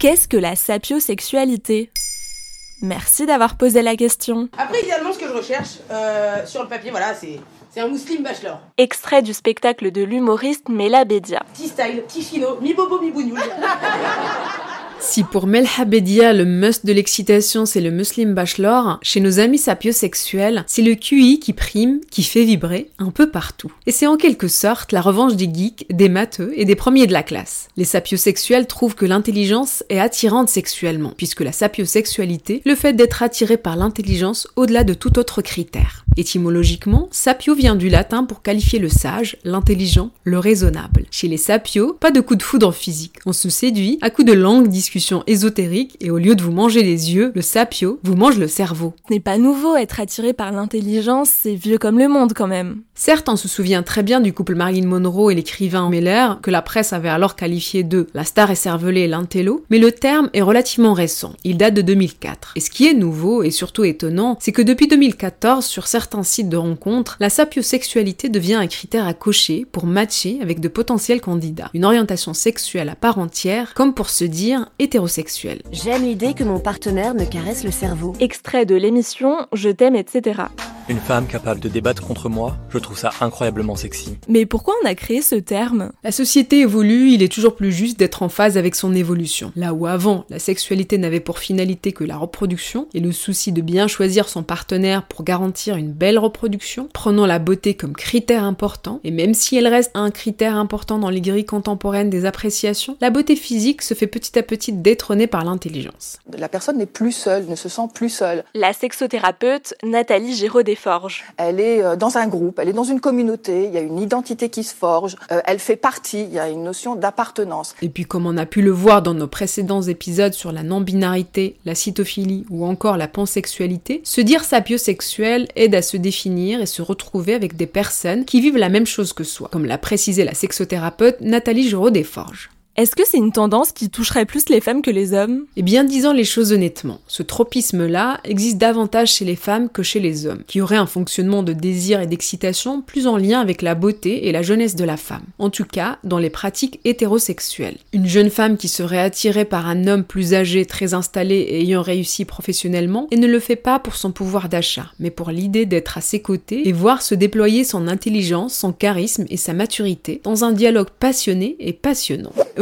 Qu'est-ce que la sapiosexualité? Merci d'avoir posé la question. Après, idéalement, ce que je recherche euh, sur le papier, voilà, c'est c'est un muslim bachelor. Extrait du spectacle de l'humoriste Mela Bédia. Petit style, petit chino, mi bobo, mi bougnoul. Si pour Melha Bedia, le must de l'excitation, c'est le Muslim Bachelor, chez nos amis sapiosexuels, c'est le QI qui prime, qui fait vibrer un peu partout. Et c'est en quelque sorte la revanche des geeks, des matheux et des premiers de la classe. Les sapiosexuels trouvent que l'intelligence est attirante sexuellement, puisque la sapiosexualité, le fait d'être attiré par l'intelligence au-delà de tout autre critère. Étymologiquement, sapio vient du latin pour qualifier le sage, l'intelligent, le raisonnable. Chez les sapios, pas de coup de foudre physique. On se séduit à coup de langue discussion ésotérique et au lieu de vous manger les yeux, le sapio vous mange le cerveau. Ce n'est pas nouveau être attiré par l'intelligence, c'est vieux comme le monde quand même. Certes, on se souvient très bien du couple Marilyn Monroe et l'écrivain Meller, que la presse avait alors qualifié de la star cervelée et l'intello, mais le terme est relativement récent. Il date de 2004. Et ce qui est nouveau et surtout étonnant, c'est que depuis 2014, sur certains sites de rencontres, la sapiosexualité devient un critère à cocher pour matcher avec de potentiels candidats. Une orientation sexuelle à part entière, comme pour se dire hétérosexuel. J'aime l'idée que mon partenaire me caresse le cerveau. Extrait de l'émission Je t'aime, etc. Une femme capable de débattre contre moi, je trouve ça incroyablement sexy. Mais pourquoi on a créé ce terme? La société évolue, il est toujours plus juste d'être en phase avec son évolution. Là où avant, la sexualité n'avait pour finalité que la reproduction et le souci de bien choisir son partenaire pour garantir une belle reproduction, prenant la beauté comme critère important, et même si elle reste un critère important dans les grilles contemporaines des appréciations, la beauté physique se fait petit à petit détrôner par l'intelligence. La personne n'est plus seule, ne se sent plus seule. La sexothérapeute Nathalie Elle est euh, dans un groupe, elle est dans une communauté, il y a une identité qui se forge, euh, elle fait partie, il y a une notion d'appartenance. Et puis comme on a pu le voir dans nos précédents épisodes sur la non-binarité, la cytophilie ou encore la pansexualité, se dire sapiosexuel aide à se définir et se retrouver avec des personnes qui vivent la même chose que soi, comme l'a précisé la sexothérapeute Nathalie Giraud-Desforges. Est-ce que c'est une tendance qui toucherait plus les femmes que les hommes? Eh bien, disons les choses honnêtement, ce tropisme-là existe davantage chez les femmes que chez les hommes, qui auraient un fonctionnement de désir et d'excitation plus en lien avec la beauté et la jeunesse de la femme. En tout cas, dans les pratiques hétérosexuelles. Une jeune femme qui serait attirée par un homme plus âgé, très installé et ayant réussi professionnellement, et ne le fait pas pour son pouvoir d'achat, mais pour l'idée d'être à ses côtés et voir se déployer son intelligence, son charisme et sa maturité dans un dialogue passionné et passionnant.